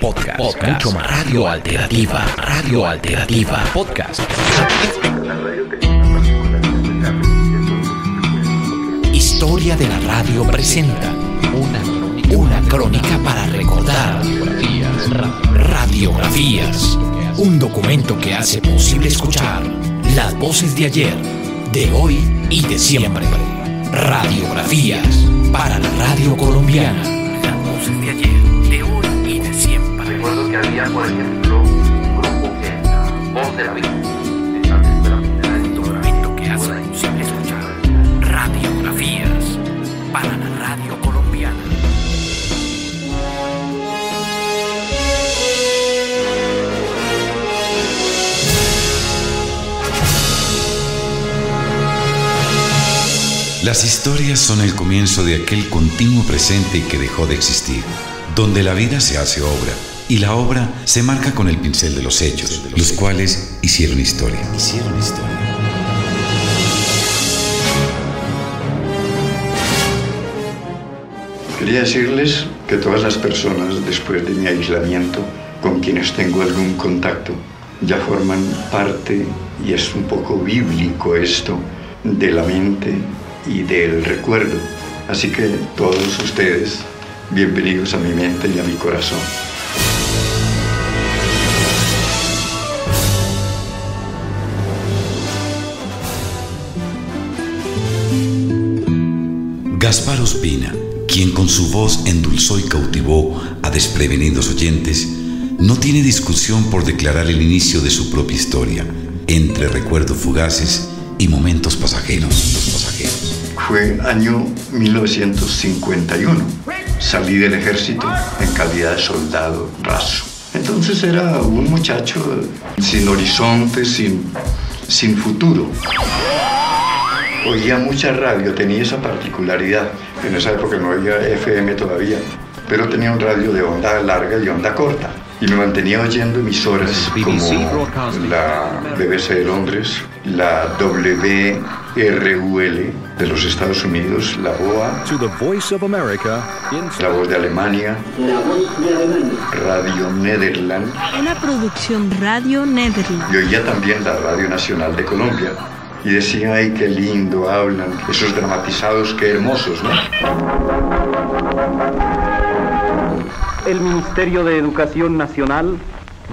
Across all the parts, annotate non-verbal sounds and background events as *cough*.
podcast, podcast, mucho más. Radio Alternativa, Radio Alternativa, podcast. Historia de la radio presenta una, una crónica para recordar. Radiografías. Un documento que hace posible escuchar las voces de ayer, de hoy y de siempre. Radiografías para la radio colombiana. Las voces de ayer, había, por ejemplo, un grupo que era Voz de la Vida. Un documento que hace posible escuchar radiografías para la radio colombiana. Las historias son el comienzo de aquel continuo presente que dejó de existir, donde la vida se hace obra y la obra se marca con el pincel de los hechos, los cuales hicieron historia. Hicieron historia. Quería decirles que todas las personas después de mi aislamiento con quienes tengo algún contacto ya forman parte, y es un poco bíblico esto, de la mente y del recuerdo. Así que todos ustedes, bienvenidos a mi mente y a mi corazón. Gaspar Ospina, quien con su voz endulzó y cautivó a desprevenidos oyentes, no tiene discusión por declarar el inicio de su propia historia, entre recuerdos fugaces y momentos pasajeros. Los pasajeros. Fue año 1951. Salí del ejército en calidad de soldado raso. Entonces era un muchacho sin horizonte, sin, sin futuro. Oía mucha radio, tenía esa particularidad. En esa época no había FM todavía, pero tenía un radio de onda larga y onda corta. Y me mantenía oyendo emisoras como la BBC de Londres, la WRUL de los Estados Unidos, la BOA, la voz de Alemania, Radio Nederland Una producción Radio Netherlands. y oía también la Radio Nacional de Colombia. Y decía, ay, qué lindo hablan, esos dramatizados, qué hermosos, ¿no? El Ministerio de Educación Nacional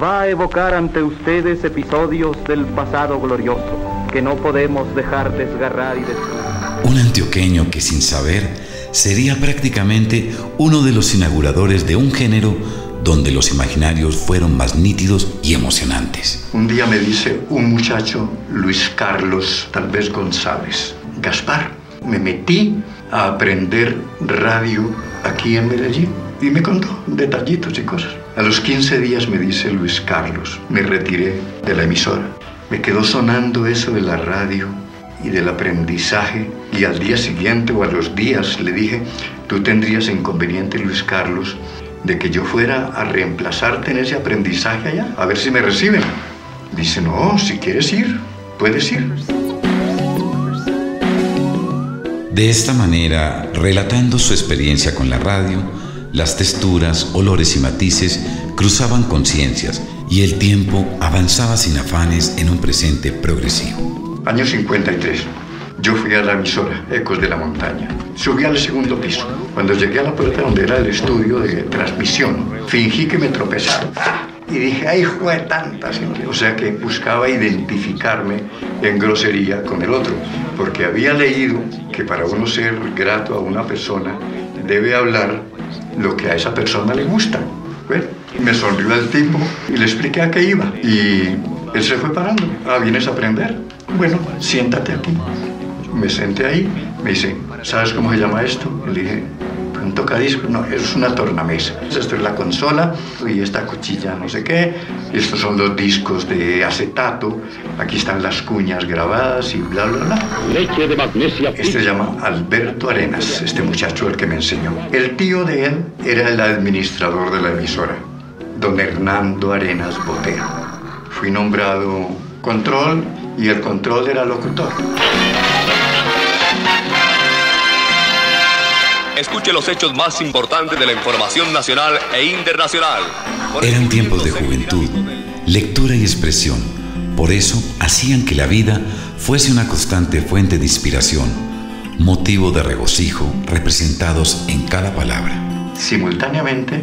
va a evocar ante ustedes episodios del pasado glorioso que no podemos dejar desgarrar y destruir. Un antioqueño que sin saber sería prácticamente uno de los inauguradores de un género donde los imaginarios fueron más nítidos y emocionantes. Un día me dice un muchacho, Luis Carlos, tal vez González, Gaspar, me metí a aprender radio aquí en Medellín y me contó detallitos y cosas. A los 15 días me dice Luis Carlos, me retiré de la emisora. Me quedó sonando eso de la radio y del aprendizaje y al día siguiente o a los días le dije, tú tendrías inconveniente Luis Carlos de que yo fuera a reemplazarte en ese aprendizaje allá, a ver si me reciben. Dice, no, si quieres ir, puedes ir. De esta manera, relatando su experiencia con la radio, las texturas, olores y matices cruzaban conciencias y el tiempo avanzaba sin afanes en un presente progresivo. Año 53. Yo fui a la emisora Ecos de la Montaña. Subí al segundo piso. Cuando llegué a la puerta donde era el estudio de transmisión, fingí que me tropezaron. Y dije, ay, fue tanta gente. O sea que buscaba identificarme en grosería con el otro. Porque había leído que para uno ser grato a una persona, debe hablar lo que a esa persona le gusta. Bueno, me sonrió el tipo y le expliqué a qué iba. Y él se fue parando. Ah, ¿vienes a aprender? Bueno, siéntate aquí. Me senté ahí. Me dice, ¿sabes cómo se llama esto? Y le dije, un tocadisco. No, es una tornamesa. Esto es la consola y esta cuchilla no sé qué. Estos son los discos de acetato. Aquí están las cuñas grabadas y bla, bla, bla. leche de magnesia. Este se llama Alberto Arenas, este muchacho el que me enseñó. El tío de él era el administrador de la emisora, don Hernando Arenas Botero. Fui nombrado control y el control era locutor. Escuche los hechos más importantes de la información nacional e internacional. Eran tiempos de juventud, lectura y expresión. Por eso hacían que la vida fuese una constante fuente de inspiración, motivo de regocijo representados en cada palabra. Simultáneamente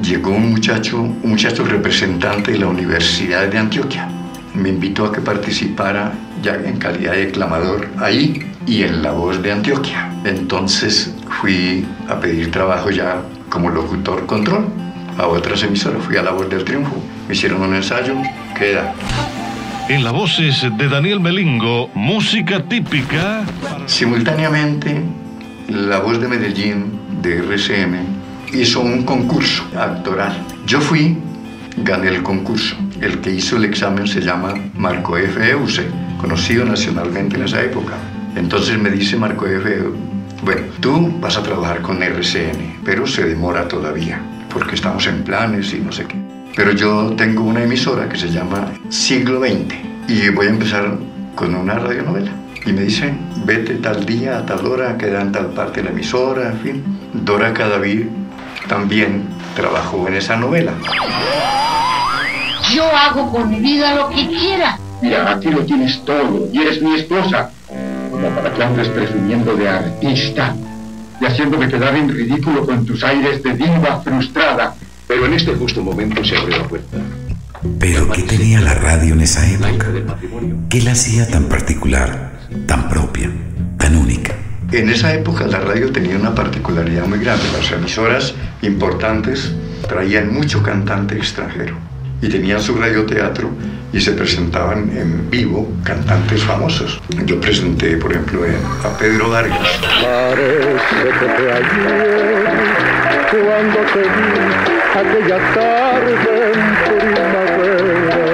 llegó un muchacho, un muchacho representante de la Universidad de Antioquia. Me invitó a que participara ya en calidad de declamador ahí y en La Voz de Antioquia. Entonces fui a pedir trabajo ya como locutor control a otras emisoras. Fui a La Voz del Triunfo. Me hicieron un ensayo. Queda. En las voces de Daniel Melingo, música típica. Simultáneamente, La Voz de Medellín de RCM hizo un concurso actoral. Yo fui, gané el concurso. El que hizo el examen se llama Marco F. Euse, conocido nacionalmente en esa época. Entonces me dice Marco F. Bueno, tú vas a trabajar con RCN, pero se demora todavía, porque estamos en planes y no sé qué. Pero yo tengo una emisora que se llama Siglo XX y voy a empezar con una radionovela. Y me dice, vete tal día, a tal hora, queda en tal parte de la emisora, en fin. Dora Cadavid también trabajó en esa novela. Yo hago con mi vida lo que quiera. Mira, aquí lo tienes todo y eres mi esposa. Como para que andes presumiendo de artista y haciéndome quedar en ridículo con tus aires de diva frustrada. Pero en este justo momento se abrió la puerta. Pero ¿qué tenía la radio en esa época? ¿Qué la hacía tan particular, tan propia, tan única? En esa época la radio tenía una particularidad muy grande. Las emisoras importantes traían mucho cantante extranjero y tenían su radioteatro y se presentaban en vivo cantantes famosos. Yo presenté, por ejemplo, a Pedro Vargas. Parece que fue ayer cuando te vi aquella tarde en primavera.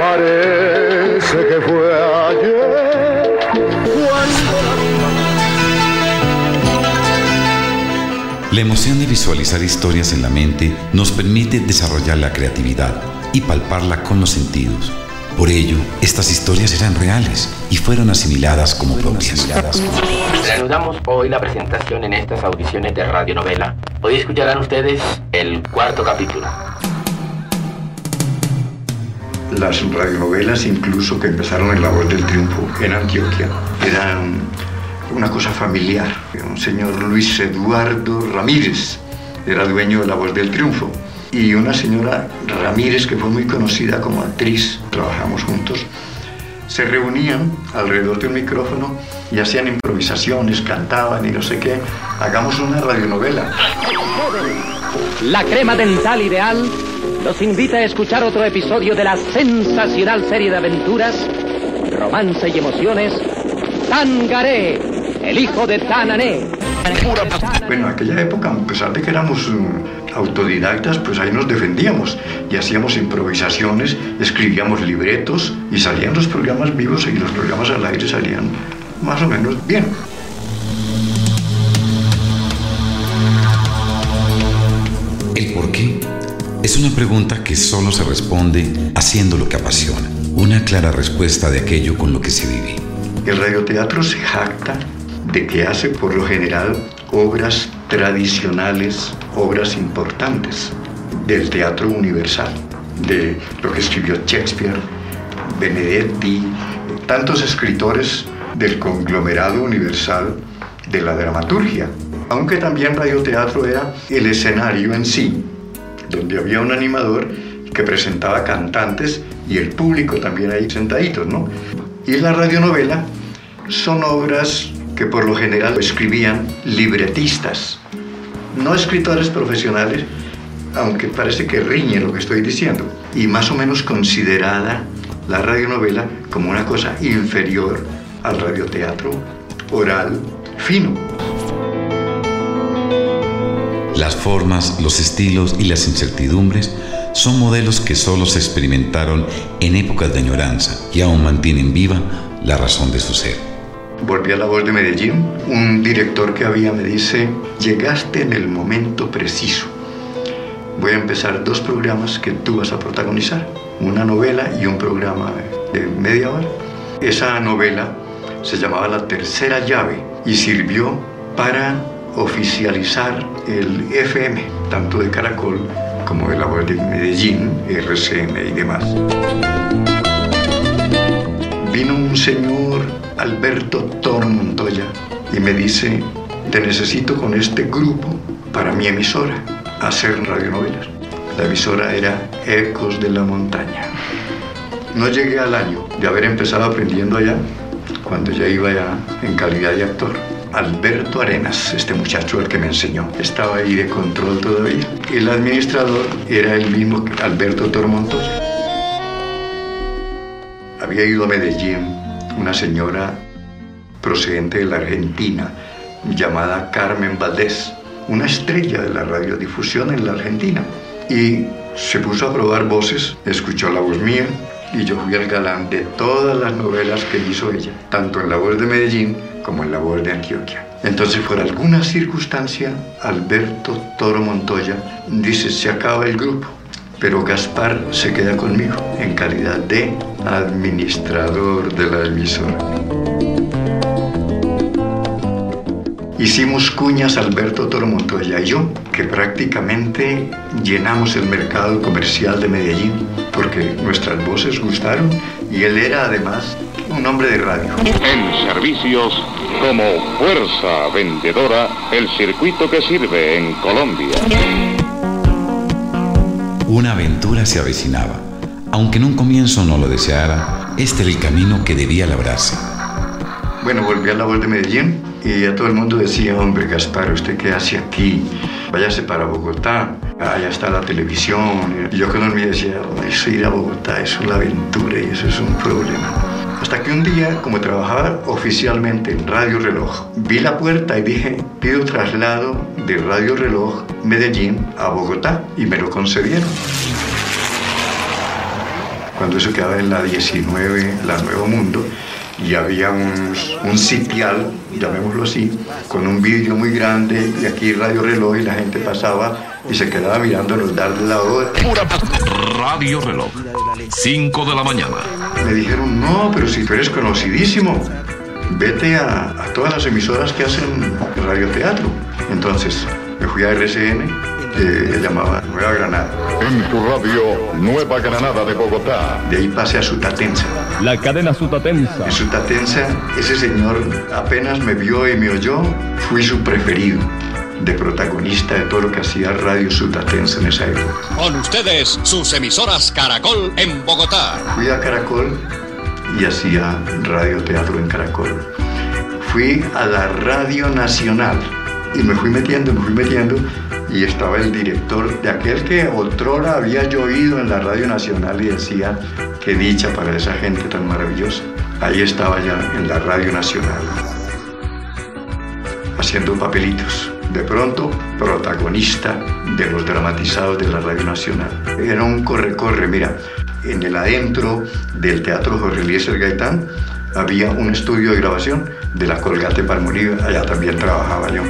Parece que fue ayer La emoción de visualizar historias en la mente nos permite desarrollar la creatividad y palparla con los sentidos. Por ello, estas historias eran reales y fueron asimiladas como propias. Reanudamos hoy la presentación en estas audiciones de radionovela. Hoy escucharán ustedes el cuarto capítulo. Las radionovelas, incluso que empezaron en La Voz del Triunfo en Antioquia, eran una cosa familiar. Un señor Luis Eduardo Ramírez era dueño de La Voz del Triunfo y una señora Ramírez que fue muy conocida como actriz, trabajamos juntos, se reunían alrededor de un micrófono y hacían improvisaciones, cantaban y no sé qué. Hagamos una radionovela. La crema dental ideal los invita a escuchar otro episodio de la sensacional serie de aventuras, romance y emociones, Tangaré, el hijo de Tanané. Bueno, en aquella época, a pesar de que éramos um, autodidactas, pues ahí nos defendíamos y hacíamos improvisaciones, escribíamos libretos y salían los programas vivos y los programas al aire salían más o menos bien. ¿El por qué? Es una pregunta que solo se responde haciendo lo que apasiona. Una clara respuesta de aquello con lo que se vive. El radioteatro se jacta de que hace por lo general obras tradicionales, obras importantes del teatro universal, de lo que escribió Shakespeare, Benedetti, tantos escritores del conglomerado universal de la dramaturgia. Aunque también radioteatro era el escenario en sí, donde había un animador que presentaba cantantes y el público también ahí sentaditos, ¿no? Y la radionovela son obras que por lo general escribían libretistas, no escritores profesionales, aunque parece que riñe lo que estoy diciendo, y más o menos considerada la radionovela como una cosa inferior al radioteatro oral fino. Las formas, los estilos y las incertidumbres son modelos que solo se experimentaron en épocas de añoranza y aún mantienen viva la razón de su ser. Volví a la voz de Medellín. Un director que había me dice, llegaste en el momento preciso. Voy a empezar dos programas que tú vas a protagonizar. Una novela y un programa de media hora. Esa novela se llamaba La Tercera Llave y sirvió para oficializar el FM, tanto de Caracol como de la voz de Medellín, RCN y demás. Vino un señor, Alberto Toro Montoya, y me dice, te necesito con este grupo para mi emisora, hacer radionovelas. La emisora era Ecos de la Montaña. No llegué al año de haber empezado aprendiendo allá, cuando ya iba ya en calidad de actor. Alberto Arenas, este muchacho el que me enseñó, estaba ahí de control todavía. El administrador era el mismo Alberto Toro Montoya. Había ido a Medellín una señora procedente de la Argentina llamada Carmen Valdés, una estrella de la radiodifusión en la Argentina. Y se puso a probar voces, escuchó la voz mía y yo fui el galán de todas las novelas que hizo ella, tanto en la voz de Medellín como en la voz de Antioquia. Entonces, por alguna circunstancia, Alberto Toro Montoya dice, se acaba el grupo, pero Gaspar se queda conmigo en calidad de administrador de la emisora. Hicimos cuñas Alberto Toro Montoya y yo, que prácticamente llenamos el mercado comercial de Medellín, porque nuestras voces gustaron y él era además un hombre de radio. En servicios como fuerza vendedora, el circuito que sirve en Colombia. Una aventura se avecinaba. Aunque en un comienzo no lo deseara, este era el camino que debía labrarse. Bueno, volví a la voz de Medellín y ya todo el mundo decía, hombre, Gaspar, ¿usted qué hace aquí? Váyase para Bogotá, allá está la televisión. Y yo con me decía, eso ir a Bogotá, eso es la aventura y eso es un problema. Hasta que un día, como trabajaba oficialmente en Radio Reloj, vi la puerta y dije, pido traslado de Radio Reloj Medellín a Bogotá y me lo concedieron. Cuando eso quedaba en la 19, la Nuevo Mundo, y había un, un, sitial, llamémoslo así, con un vídeo muy grande y aquí Radio Reloj y la gente pasaba y se quedaba mirándonos darle la hora. Radio Reloj, 5 de la mañana. Me dijeron, no, pero si tú eres conocidísimo, vete a, a todas las emisoras que hacen radioteatro. Entonces me fui a RCN, que se llamaba Nueva Granada. En tu radio, Nueva Granada de Bogotá. De ahí pasé a Sutatensa. La cadena Sutatensa. En Sutatensa, ese señor apenas me vio y me oyó, fui su preferido de protagonista de todo lo que hacía Radio Sutatensa en esa época. Con ustedes, sus emisoras Caracol en Bogotá. Fui a Caracol y hacía radioteatro en Caracol. Fui a la Radio Nacional y me fui metiendo, me fui metiendo y estaba el director de aquel que otrora había yo oído en la Radio Nacional y decía, qué dicha para esa gente tan maravillosa. Ahí estaba ya en la Radio Nacional, haciendo papelitos. De pronto, protagonista de los dramatizados de la Radio Nacional. Era un corre-corre, mira, en el adentro del Teatro Jorge Eliezer Gaitán había un estudio de grabación de la Colgate Palmolive, allá también trabajaba yo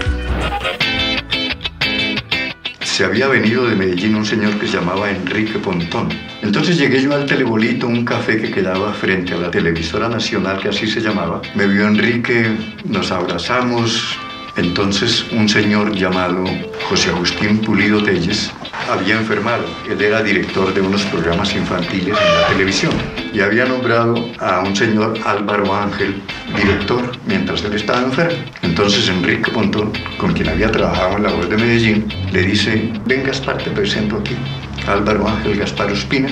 se había venido de Medellín un señor que se llamaba Enrique Pontón. Entonces llegué yo al Telebolito, un café que quedaba frente a la televisora nacional, que así se llamaba. Me vio Enrique, nos abrazamos. Entonces un señor llamado José Agustín Pulido Telles había enfermado. Él era director de unos programas infantiles en la televisión y había nombrado a un señor Álvaro Ángel director mientras él estaba enfermo. Entonces Enrique Pontón, con quien había trabajado en la voz de Medellín, le dice, ven Gaspar, te presento aquí. Álvaro Ángel Gaspar Ospina,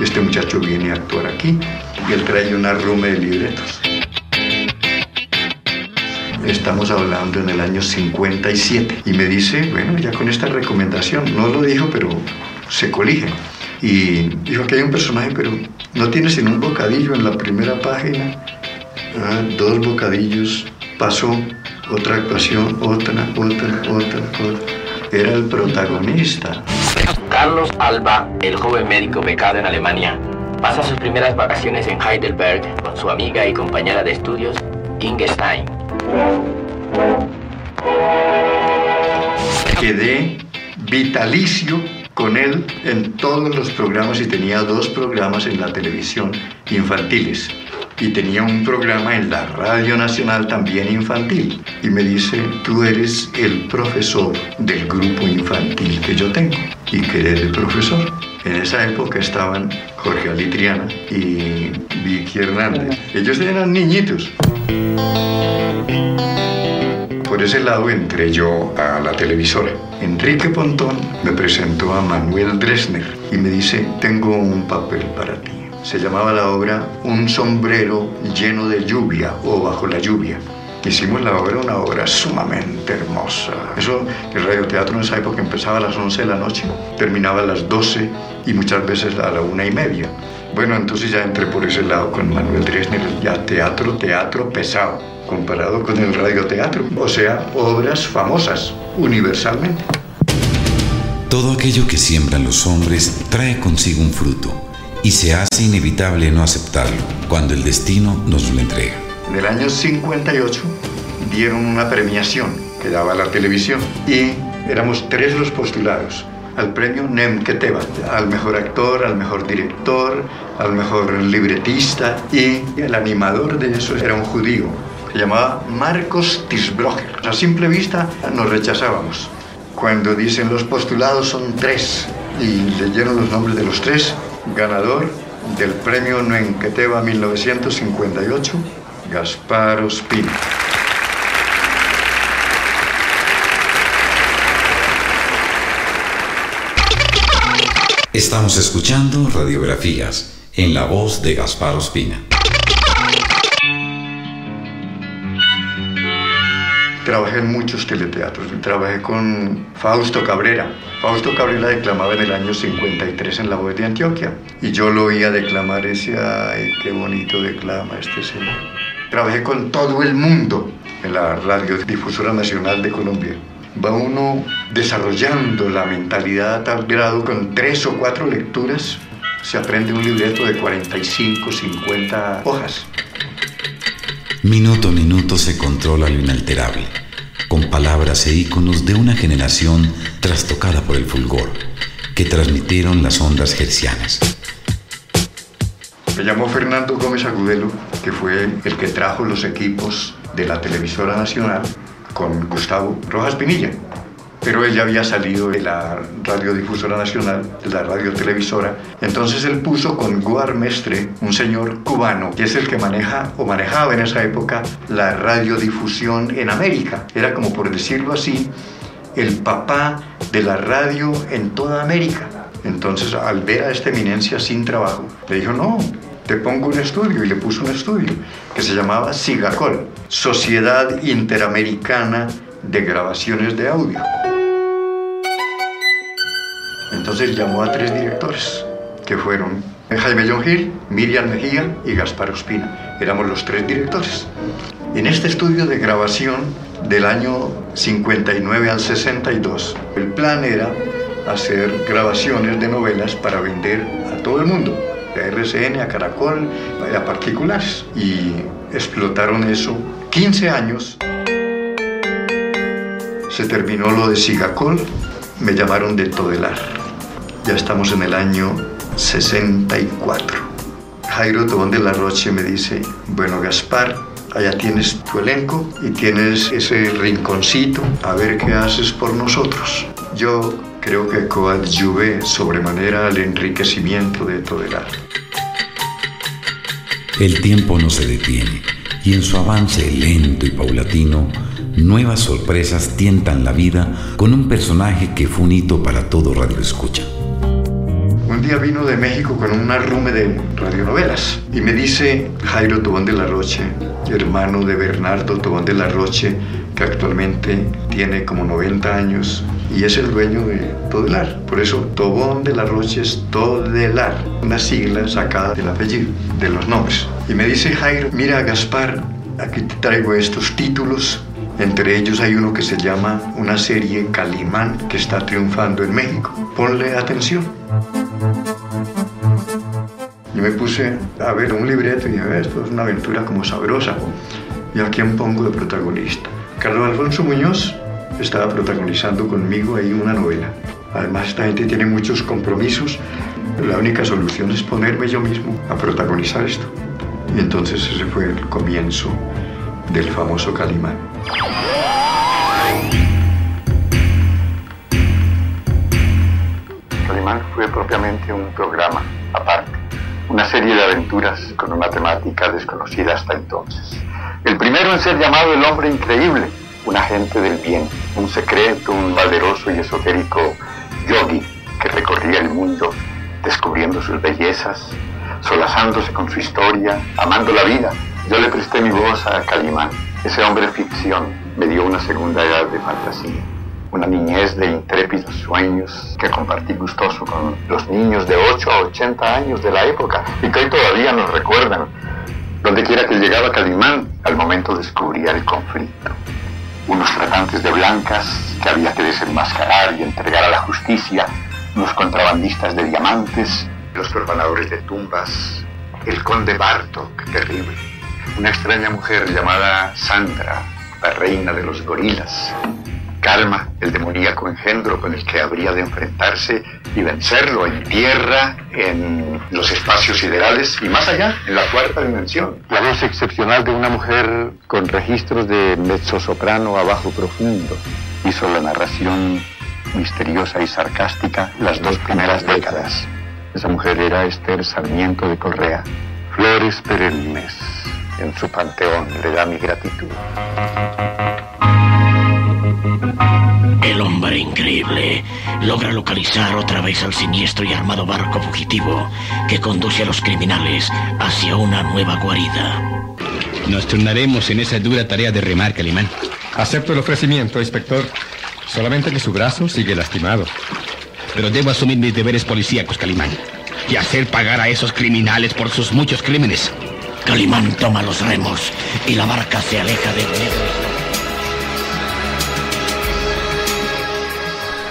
este muchacho viene a actuar aquí y él trae una rume de libretos. Estamos hablando en el año 57 y me dice, bueno, ya con esta recomendación, no lo dijo, pero se colige. Y dijo que hay un personaje, pero no tiene sino un bocadillo en la primera página. Ah, dos bocadillos, pasó otra actuación, otra, otra, otra, otra. Era el protagonista. Carlos Alba, el joven médico becado en Alemania, pasa sus primeras vacaciones en Heidelberg con su amiga y compañera de estudios, Inge Stein. Quedé vitalicio con él en todos los programas y tenía dos programas en la televisión infantiles. y tenía un programa en la Radio Nacional también infantil. Y me dice, tú eres el profesor del grupo infantil que yo tengo y que eres el profesor. En esa época estaban Jorge Alitriana y Vicky Hernández. Ellos eran niñitos. Por ese lado entré yo a la televisora. Enrique Pontón me presentó a Manuel Dresner y me dice, tengo un papel para ti. Se llamaba la obra Un sombrero lleno de lluvia o bajo la lluvia. Hicimos la obra, una obra sumamente hermosa. Eso, el radioteatro en esa época empezaba a las 11 de la noche, terminaba a las 12 y muchas veces a la una y media. Bueno, entonces ya entré por ese lado con Manuel Dresner, ya teatro, teatro pesado, comparado con el radioteatro, o sea, obras famosas, universalmente. Todo aquello que siembran los hombres trae consigo un fruto y se hace inevitable no aceptarlo cuando el destino nos lo entrega. En el año 58 dieron una premiación que daba la televisión y éramos tres los postulados al premio Nemketeva, al mejor actor, al mejor director, al mejor libretista y el animador de eso era un judío, se llamaba Marcos Tisbrocher. A simple vista nos rechazábamos. Cuando dicen los postulados son tres y leyeron los nombres de los tres, ganador del premio Nemketeva 1958, Gaspar Ospina. Estamos escuchando radiografías en la voz de Gaspar Ospina. Trabajé en muchos teleteatros. Trabajé con Fausto Cabrera. Fausto Cabrera declamaba en el año 53 en La Voz de Antioquia. Y yo lo oía declamar y decía, ay, qué bonito declama este señor. Trabajé con todo el mundo en la Radiodifusora Nacional de Colombia va uno desarrollando la mentalidad a tal grado con tres o cuatro lecturas se aprende un libreto de 45, 50 hojas. Minuto a minuto se controla lo inalterable, con palabras e íconos de una generación trastocada por el fulgor, que transmitieron las ondas hercianas. Me llamó Fernando Gómez Agudelo, que fue el que trajo los equipos de la televisora nacional con Gustavo Rojas Pinilla. Pero él ya había salido de la radiodifusora nacional, de la radiotelevisora. Entonces él puso con Guar Mestre, un señor cubano, que es el que maneja o manejaba en esa época la radiodifusión en América. Era como por decirlo así, el papá de la radio en toda América. Entonces, al ver a esta eminencia sin trabajo, le dijo, no, te pongo un estudio y le puso un estudio que se llamaba SIGACOL, Sociedad Interamericana de Grabaciones de Audio. Entonces llamó a tres directores, que fueron Jaime John Hill, Miriam Mejía y Gaspar Ospina. Éramos los tres directores. En este estudio de grabación del año 59 al 62, el plan era hacer grabaciones de novelas para vender a todo el mundo a RCN, a Caracol, a particulares. Y explotaron eso 15 años. Se terminó lo de Sigacol, me llamaron de Todelar. Ya estamos en el año 64. Jairo Tobón de la Roche me dice, bueno Gaspar, allá tienes tu elenco y tienes ese rinconcito, a ver qué haces por nosotros. Yo creo que coadyuvé sobremanera al enriquecimiento de Todelar. El tiempo no se detiene y en su avance lento y paulatino, nuevas sorpresas tientan la vida con un personaje que fue un hito para todo Radio Escucha. Un día vino de México con un arrume de radionovelas y me dice Jairo Tobón de la Roche, hermano de Bernardo Tobón de la Roche, que actualmente tiene como 90 años y es el dueño de Todelar. Por eso Tobón de la Roche es Todelar, una sigla sacada del apellido, de los nombres. Y me dice Jairo, mira Gaspar, aquí te traigo estos títulos. Entre ellos hay uno que se llama una serie Calimán que está triunfando en México. Ponle atención. Y me puse a ver un libreto y dije, esto es una aventura como sabrosa. ¿Y a quién pongo de protagonista? Carlos Alfonso Muñoz estaba protagonizando conmigo ahí una novela. Además, esta gente tiene muchos compromisos. La única solución es ponerme yo mismo a protagonizar esto. Y entonces ese fue el comienzo del famoso Calimán. Calimán fue propiamente un programa aparte, una serie de aventuras con una temática desconocida hasta entonces. El primero en ser llamado el hombre increíble, un agente del bien, un secreto, un valeroso y esotérico yogi que recorría el mundo descubriendo sus bellezas, solazándose con su historia, amando la vida. Yo le presté mi voz a Calimán. Ese hombre ficción me dio una segunda edad de fantasía, una niñez de intrépidos sueños que compartí gustoso con los niños de 8 a 80 años de la época y que hoy todavía nos recuerdan. Donde quiera que llegaba Calimán, al momento descubría el conflicto. Unos tratantes de blancas que había que desenmascarar y entregar a la justicia, unos contrabandistas de diamantes, los profanadores de tumbas, el conde Bartok, terrible, una extraña mujer llamada Sandra, la reina de los gorilas, Karma, el demoníaco engendro con el que habría de enfrentarse y vencerlo en tierra, en los espacios siderales y más allá, en la cuarta dimensión. La voz excepcional de una mujer con registros de mezzosoprano a bajo profundo hizo la narración misteriosa y sarcástica las dos primeras décadas. Esa mujer era Esther Sarmiento de Correa. Flores perennes en su panteón le da mi gratitud. El hombre increíble logra localizar otra vez al siniestro y armado barco fugitivo que conduce a los criminales hacia una nueva guarida. Nos turnaremos en esa dura tarea de remar, Calimán. Acepto el ofrecimiento, inspector. Solamente que su brazo sigue lastimado. Pero debo asumir mis deberes policíacos, Calimán. Y hacer pagar a esos criminales por sus muchos crímenes. Calimán toma los remos y la barca se aleja de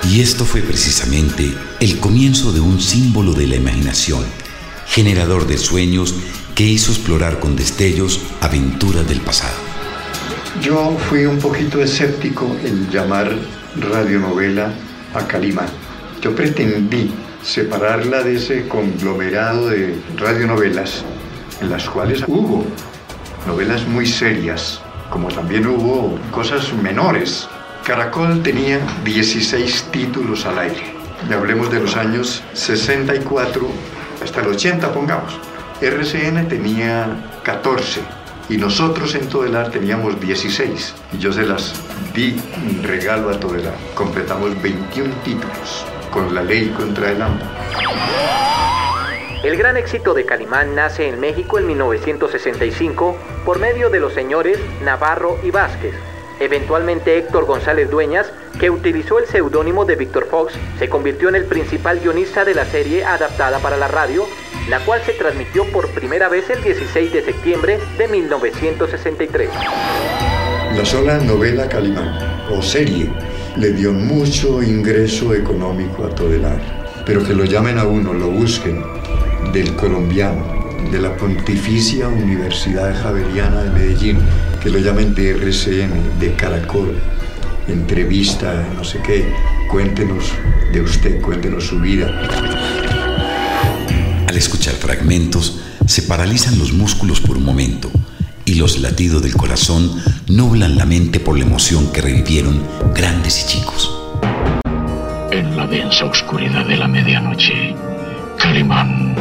Y esto fue precisamente el comienzo de un símbolo de la imaginación, generador de sueños que hizo explorar con destellos aventuras del pasado. Yo fui un poquito escéptico en llamar radionovela a Calimán. Yo pretendí separarla de ese conglomerado de radionovelas en las cuales hubo novelas muy serias, como también hubo cosas menores. Caracol tenía 16 títulos al aire. Y hablemos de los años 64 hasta el 80, pongamos. RCN tenía 14 y nosotros en Todelar teníamos 16. Y yo se las di un regalo a Todelar. Completamos 21 títulos con la ley contra el hambre. El gran éxito de Calimán nace en México en 1965 por medio de los señores Navarro y Vázquez. Eventualmente Héctor González Dueñas, que utilizó el seudónimo de Víctor Fox, se convirtió en el principal guionista de la serie adaptada para la radio, la cual se transmitió por primera vez el 16 de septiembre de 1963. La sola novela Calimán, o serie, le dio mucho ingreso económico a Todelar. Pero que lo llamen a uno, lo busquen, del colombiano, de la Pontificia Universidad Javeriana de Medellín, que lo llamen de RCN, de Caracol, entrevista, no sé qué, cuéntenos de usted, cuéntenos su vida. Al escuchar fragmentos, se paralizan los músculos por un momento y los latidos del corazón nublan la mente por la emoción que revivieron grandes y chicos. En la densa oscuridad de la medianoche, Calimán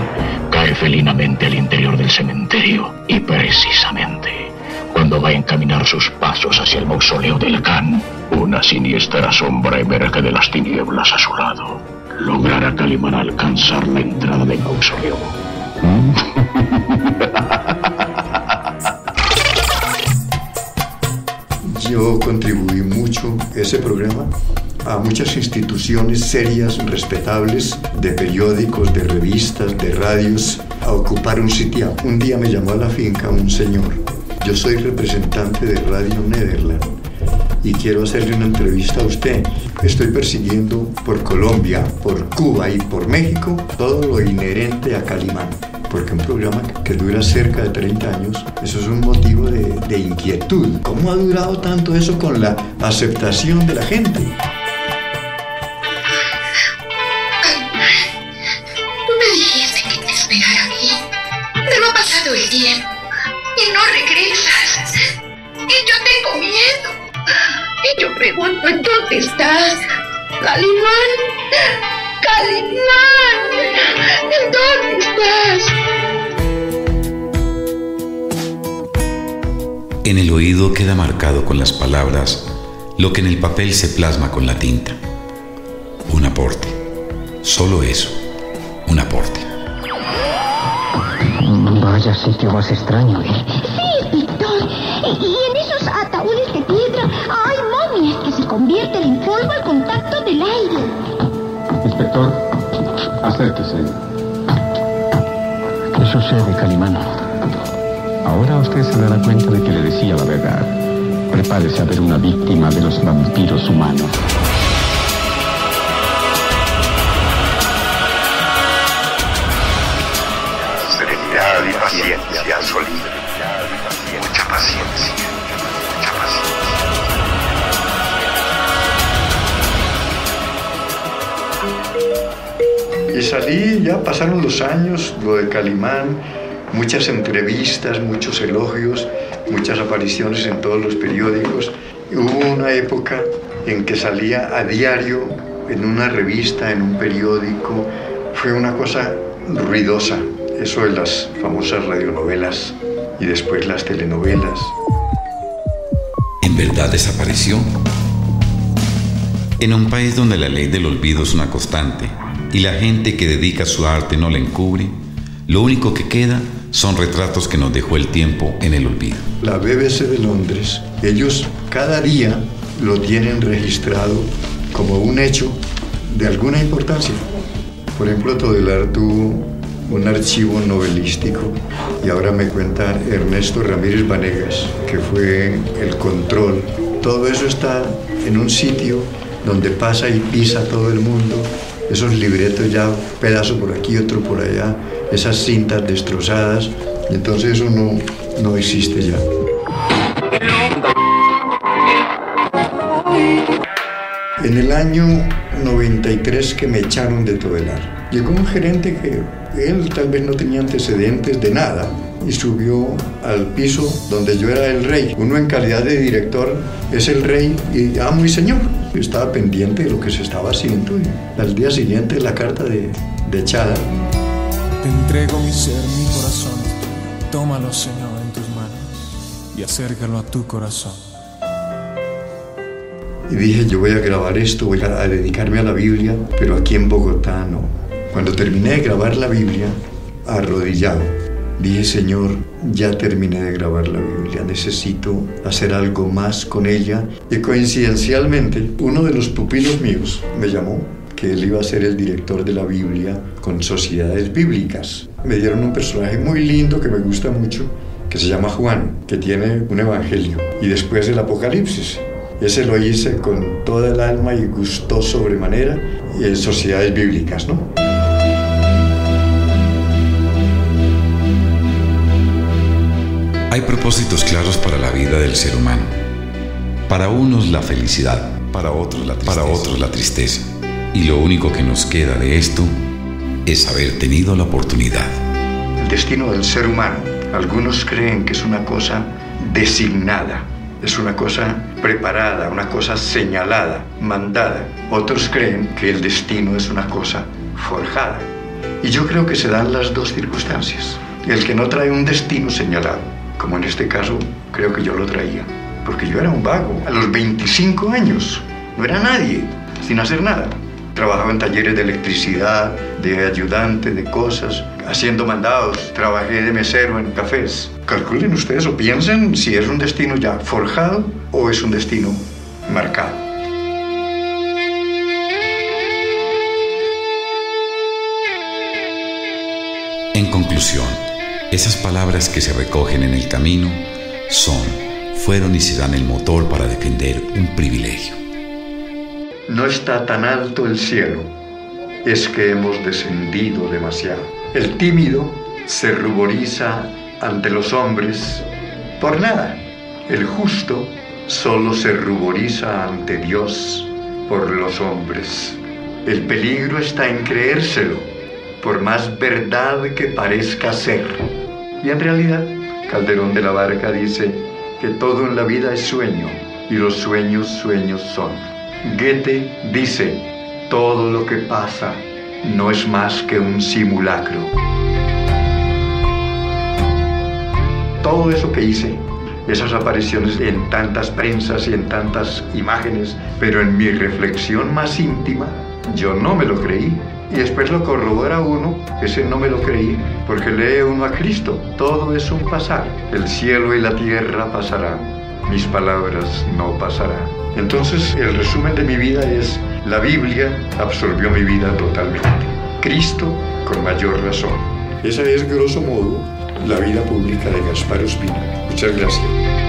cae felinamente al interior del cementerio y precisamente cuando va a encaminar sus pasos hacia el mausoleo del Khan, una siniestra sombra emerge de las tinieblas a su lado. Logrará Calimán alcanzar la entrada del mausoleo. *laughs* Yo contribuí mucho a ese programa a muchas instituciones serias, respetables, de periódicos, de revistas, de radios, a ocupar un sitio. Un día me llamó a la finca un señor. Yo soy representante de Radio Nederland y quiero hacerle una entrevista a usted. Estoy persiguiendo por Colombia, por Cuba y por México todo lo inherente a Calimán. Porque un programa que dura cerca de 30 años, eso es un motivo de, de inquietud. ¿Cómo ha durado tanto eso con la aceptación de la gente? Pregunto, ¿en dónde estás? Calimán, Calimán, ¿en dónde estás? En el oído queda marcado con las palabras lo que en el papel se plasma con la tinta. Un aporte. Solo eso. Un aporte. Vaya sitio más extraño, ¿eh? Convierten en polvo al contacto del aire. Inspector, acérquese. ¿Qué sucede, Calimán? Ahora usted se dará cuenta de que le decía la verdad. Prepárese a ver una víctima de los vampiros humanos. Salí, ya pasaron los años, lo de Calimán, muchas entrevistas, muchos elogios, muchas apariciones en todos los periódicos. Y hubo una época en que salía a diario en una revista, en un periódico. Fue una cosa ruidosa, eso de las famosas radionovelas y después las telenovelas. ¿En verdad desapareció? En un país donde la ley del olvido es una constante y la gente que dedica su arte no la encubre, lo único que queda son retratos que nos dejó el tiempo en el olvido. La BBC de Londres, ellos cada día lo tienen registrado como un hecho de alguna importancia. Por ejemplo, Todelar tuvo un archivo novelístico y ahora me cuenta Ernesto Ramírez Vanegas, que fue el control. Todo eso está en un sitio donde pasa y pisa todo el mundo. Esos libretos ya, pedazo por aquí, otro por allá, esas cintas destrozadas, y entonces eso no, no existe ya. En el año 93 que me echaron de Todelar, llegó un gerente que él tal vez no tenía antecedentes de nada y subió al piso donde yo era el rey. Uno en calidad de director es el rey y amo y señor. Yo estaba pendiente de lo que se estaba haciendo y al día siguiente la carta de, de echada. Te entrego mi ser, mi corazón. Tómalo, Señor, en tus manos y acércalo a tu corazón. Y dije, yo voy a grabar esto, voy a, a dedicarme a la Biblia, pero aquí en Bogotá no. Cuando terminé de grabar la Biblia, arrodillado, dije, Señor, ya terminé de grabar la Biblia, necesito hacer algo más con ella. Y coincidencialmente, uno de los pupilos míos me llamó que él iba a ser el director de la Biblia con sociedades bíblicas. Me dieron un personaje muy lindo que me gusta mucho, que se llama Juan, que tiene un evangelio, y después el Apocalipsis. Ese lo hice con toda el alma y gustó sobremanera en sociedades bíblicas, ¿no? Hay propósitos claros para la vida del ser humano. Para unos la felicidad, para otros la tristeza. Para otros la tristeza. Y lo único que nos queda de esto es haber tenido la oportunidad. El destino del ser humano, algunos creen que es una cosa designada, es una cosa preparada, una cosa señalada, mandada. Otros creen que el destino es una cosa forjada. Y yo creo que se dan las dos circunstancias. El que no trae un destino señalado, como en este caso creo que yo lo traía, porque yo era un vago a los 25 años, no era nadie, sin hacer nada. Trabajaba en talleres de electricidad, de ayudante, de cosas, haciendo mandados. Trabajé de mesero en cafés. Calculen ustedes o piensen si es un destino ya forjado o es un destino marcado. En conclusión, esas palabras que se recogen en el camino son, fueron y serán el motor para defender un privilegio. No está tan alto el cielo, es que hemos descendido demasiado. El tímido se ruboriza ante los hombres por nada. El justo solo se ruboriza ante Dios por los hombres. El peligro está en creérselo, por más verdad que parezca ser. Y en realidad, Calderón de la Barca dice, que todo en la vida es sueño y los sueños sueños son. Goethe dice, todo lo que pasa no es más que un simulacro. Todo eso que hice, esas apariciones en tantas prensas y en tantas imágenes, pero en mi reflexión más íntima, yo no me lo creí. Y después lo corrobora uno, ese no me lo creí, porque lee uno a Cristo. Todo es un pasar. El cielo y la tierra pasarán, mis palabras no pasarán. Entonces el resumen de mi vida es, la Biblia absorbió mi vida totalmente. Cristo con mayor razón. Esa es, grosso modo, la vida pública de Gaspar Ospina. Muchas gracias.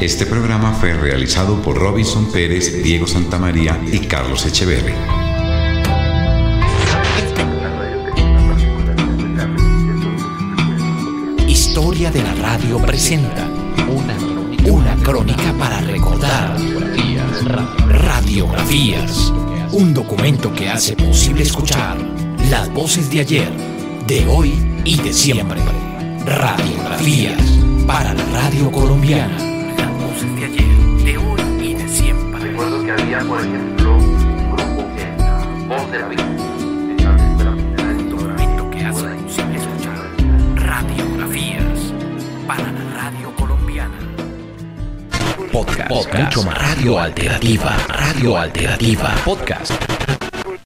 Este programa fue realizado por Robinson Pérez, Diego Santamaría y Carlos Echeverri. Historia de la radio presenta una, una crónica para recordar. Radiografías. Un documento que hace posible escuchar las voces de ayer, de hoy y de siempre. Radiografías para la radio colombiana. Había, por ejemplo, un grupo que Voz de la Vida. Documento que hace posible escuchar radiografías para la radio colombiana. Podcast, Podcast. mucho más radio alternativa, radio alternativa, podcast.